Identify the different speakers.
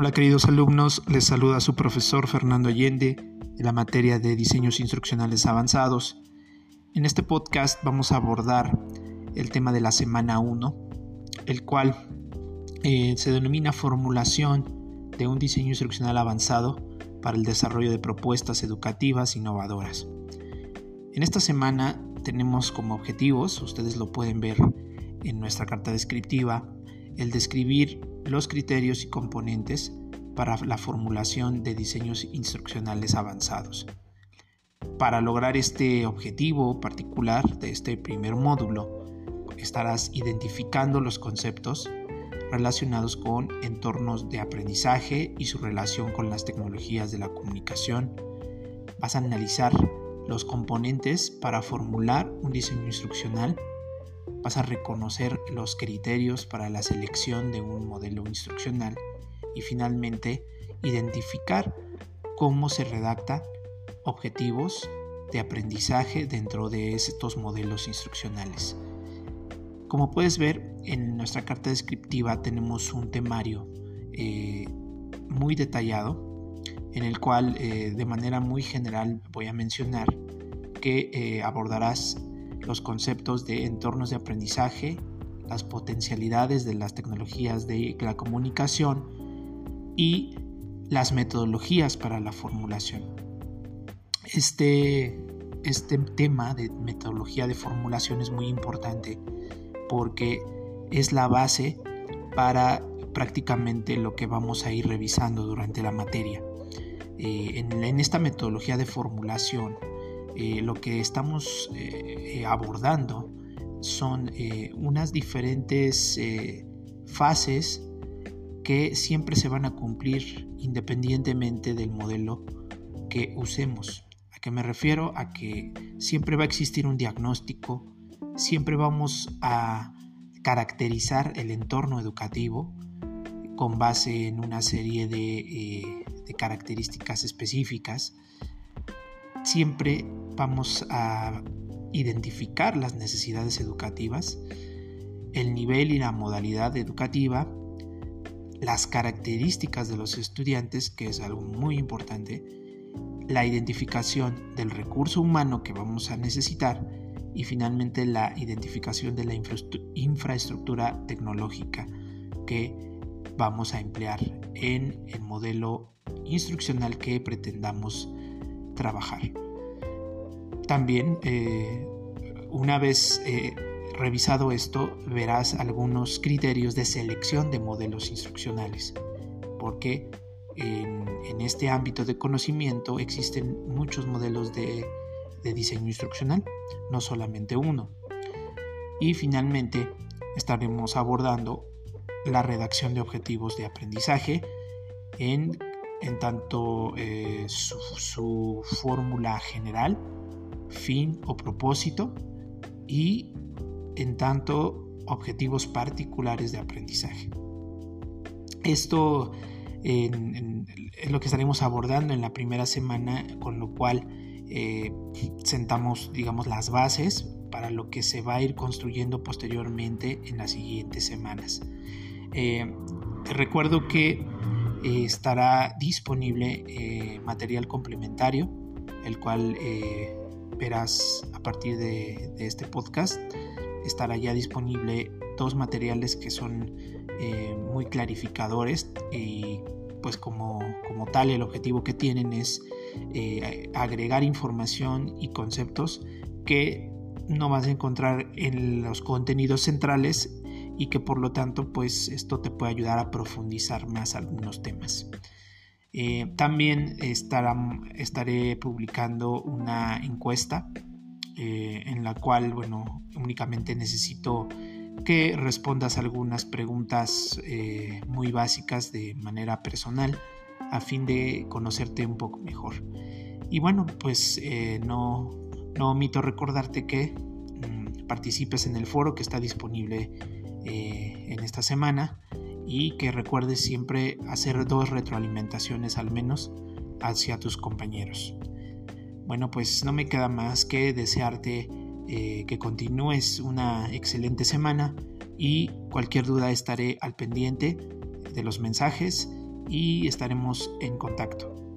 Speaker 1: Hola queridos alumnos, les saluda su profesor Fernando Allende de la materia de diseños instruccionales avanzados. En este podcast vamos a abordar el tema de la semana 1, el cual eh, se denomina formulación de un diseño instruccional avanzado para el desarrollo de propuestas educativas innovadoras. En esta semana tenemos como objetivos, ustedes lo pueden ver en nuestra carta descriptiva, el describir los criterios y componentes para la formulación de diseños instruccionales avanzados. Para lograr este objetivo particular de este primer módulo, estarás identificando los conceptos relacionados con entornos de aprendizaje y su relación con las tecnologías de la comunicación. Vas a analizar los componentes para formular un diseño instruccional vas a reconocer los criterios para la selección de un modelo instruccional y finalmente identificar cómo se redacta objetivos de aprendizaje dentro de estos modelos instruccionales. Como puedes ver, en nuestra carta descriptiva tenemos un temario eh, muy detallado en el cual eh, de manera muy general voy a mencionar que eh, abordarás los conceptos de entornos de aprendizaje, las potencialidades de las tecnologías de la comunicación y las metodologías para la formulación. Este, este tema de metodología de formulación es muy importante porque es la base para prácticamente lo que vamos a ir revisando durante la materia. Eh, en, esta metodología de formulación eh, lo que estamos eh, abordando son eh, unas diferentes fases que siempre se van a cumplir independientemente del modelo que usemos. ¿A qué me refiero? A que siempre va a existir un diagnóstico, siempre vamos a caracterizar el entorno educativo con base en una serie de, de características específicas siempre vamos a identificar las necesidades educativas, el nivel y la modalidad educativa, las características de los estudiantes, que es algo muy importante, la identificación del recurso humano que vamos a necesitar y finalmente la identificación de la infraestructura tecnológica que vamos a emplear en el modelo instruccional que pretendamos trabajar. También, eh, una vez eh, revisado esto, verás algunos criterios de selección de modelos instruccionales, porque en, este ámbito de conocimiento existen muchos modelos de, de diseño instruccional, no solamente uno. Y finalmente estaremos abordando la redacción de objetivos de aprendizaje en en tanto eh, su, fórmula general, fin o propósito, y en tanto objetivos particulares de aprendizaje. Esto es lo que estaremos abordando en la primera semana, con lo cual eh, sentamos, digamos, las bases para lo que se va a ir construyendo posteriormente en las siguientes semanas. Eh, te recuerdo que eh, estará disponible eh, material complementario, el cual eh, verás a partir de, este podcast. Estará ya disponible dos materiales que son muy clarificadores y pues como, como, tal el objetivo que tienen es agregar información y conceptos que no vas a encontrar en los contenidos centrales y que por lo tanto pues esto te puede ayudar a profundizar más algunos temas. Eh, también estaré publicando una encuesta eh, en la cual bueno únicamente necesito que respondas algunas preguntas eh, muy básicas de manera personal a fin de conocerte un poco mejor. Y bueno, pues no, omito recordarte que mm, participes en el foro que está disponible eh, en esta semana y que recuerdes siempre hacer dos retroalimentaciones al menos hacia tus compañeros. Bueno, pues no me queda más que desearte eh, que continúes una excelente semana y cualquier duda estaré al pendiente de los mensajes y estaremos en contacto.